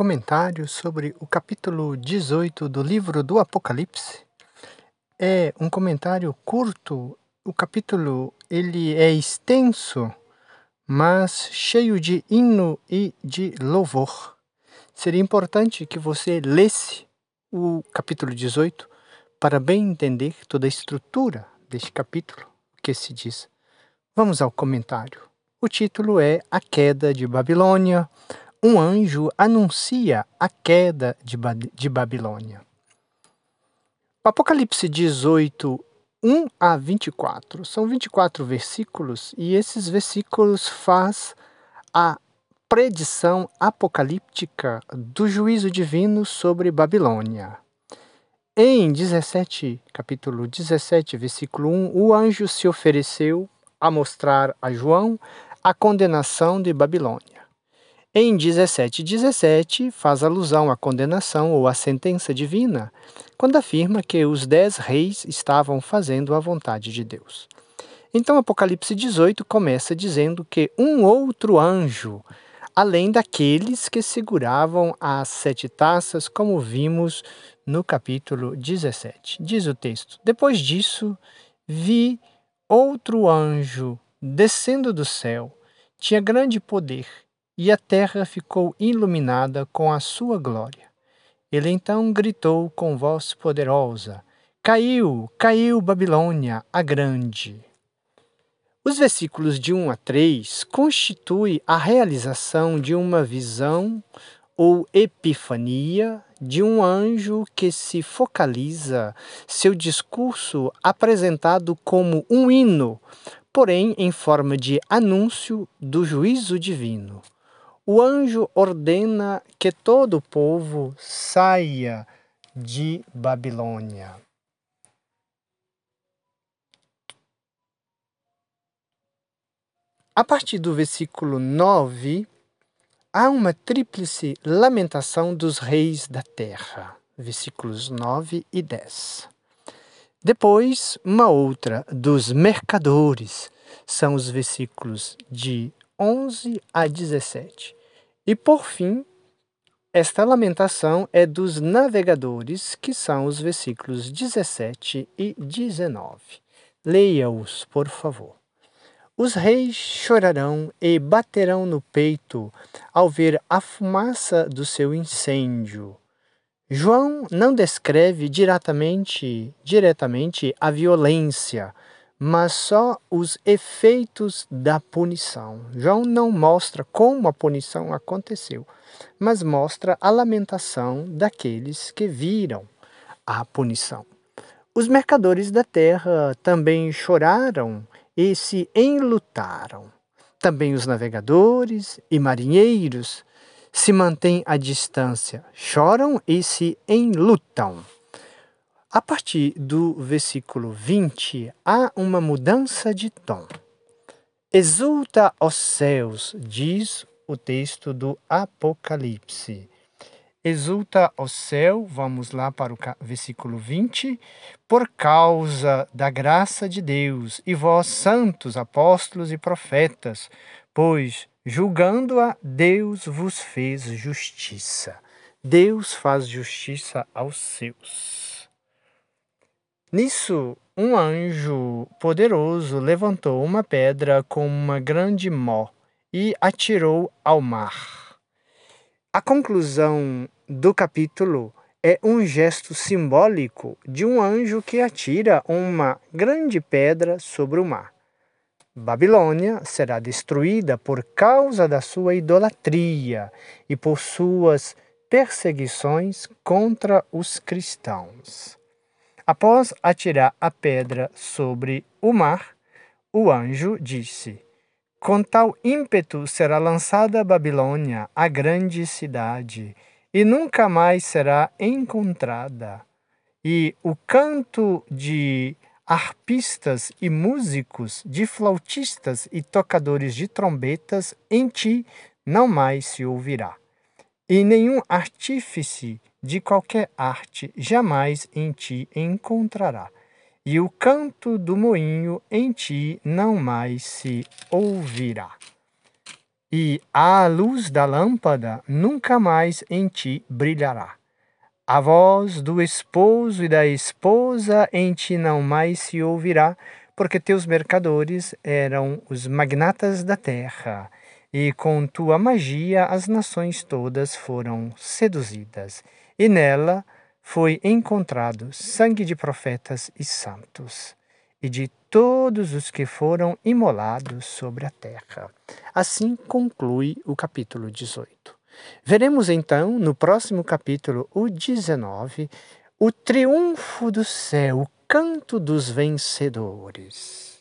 comentário sobre o capítulo 18 do livro do Apocalipse. É um comentário curto. O capítulo ele é extenso, mas cheio de hino e de louvor. Seria importante que você lesse o capítulo 18 para bem entender toda a estrutura deste capítulo, o que se diz. Vamos ao comentário. O título é A Queda de Babilônia, um anjo anuncia a queda de, ba de Babilônia. O Apocalipse 18, 1 a 24. São 24 versículos e esses versículos faz a predição apocalíptica do juízo divino sobre Babilônia. Em 17, capítulo 17, versículo 1, o anjo se ofereceu a mostrar a João a condenação de Babilônia. Em 17:17 17, faz alusão à condenação ou à sentença divina, quando afirma que os dez reis estavam fazendo a vontade de Deus. Então, Apocalipse 18 começa dizendo que um outro anjo, além daqueles que seguravam as sete taças, como vimos no capítulo 17. Diz o texto: Depois disso, vi outro anjo descendo do céu, tinha grande poder e a terra ficou iluminada com a sua glória. Ele então gritou com voz poderosa: Caiu, caiu Babilônia, a grande. Os versículos de 1 a 3 constituem a realização de uma visão ou epifania de um anjo que se focaliza seu discurso apresentado como um hino, porém em forma de anúncio do juízo divino o anjo ordena que todo o povo saia de Babilônia. A partir do versículo 9, há uma tríplice lamentação dos reis da terra. Versículos 9 e 10. Depois, uma outra dos mercadores, são os versículos de 11 a 17. E por fim, esta lamentação é dos navegadores, que são os versículos 17 e 19. Leia-os, por favor. Os reis chorarão e baterão no peito ao ver a fumaça do seu incêndio. João não descreve diretamente, diretamente a violência, mas só os efeitos da punição. João não mostra como a punição aconteceu, mas mostra a lamentação daqueles que viram a punição. Os mercadores da terra também choraram e se enlutaram. Também os navegadores e marinheiros se mantêm à distância, choram e se enlutam. A partir do versículo 20, há uma mudança de tom. Exulta os céus, diz o texto do Apocalipse. Exulta o céu, vamos lá para o versículo 20, por causa da graça de Deus, e vós, santos, apóstolos e profetas, pois, julgando-a, Deus vos fez justiça. Deus faz justiça aos seus. Nisso, um anjo poderoso levantou uma pedra com uma grande mó e atirou ao mar. A conclusão do capítulo é um gesto simbólico de um anjo que atira uma grande pedra sobre o mar. Babilônia será destruída por causa da sua idolatria e por suas perseguições contra os cristãos. Após atirar a pedra sobre o mar, o anjo disse: Com tal ímpeto será lançada a Babilônia, a grande cidade, e nunca mais será encontrada. E o canto de arpistas e músicos, de flautistas e tocadores de trombetas em ti não mais se ouvirá. E nenhum artífice de qualquer arte jamais em ti encontrará, e o canto do moinho em ti não mais se ouvirá. e a luz da lâmpada nunca mais em ti brilhará. A voz do esposo e da esposa em ti não mais se ouvirá, porque teus mercadores eram os magnatas da terra, e com tua magia as nações todas foram seduzidas, e nela foi encontrado sangue de profetas e santos, e de todos os que foram imolados sobre a terra. Assim conclui o capítulo 18. Veremos então no próximo capítulo, o 19, o triunfo do céu, o canto dos vencedores.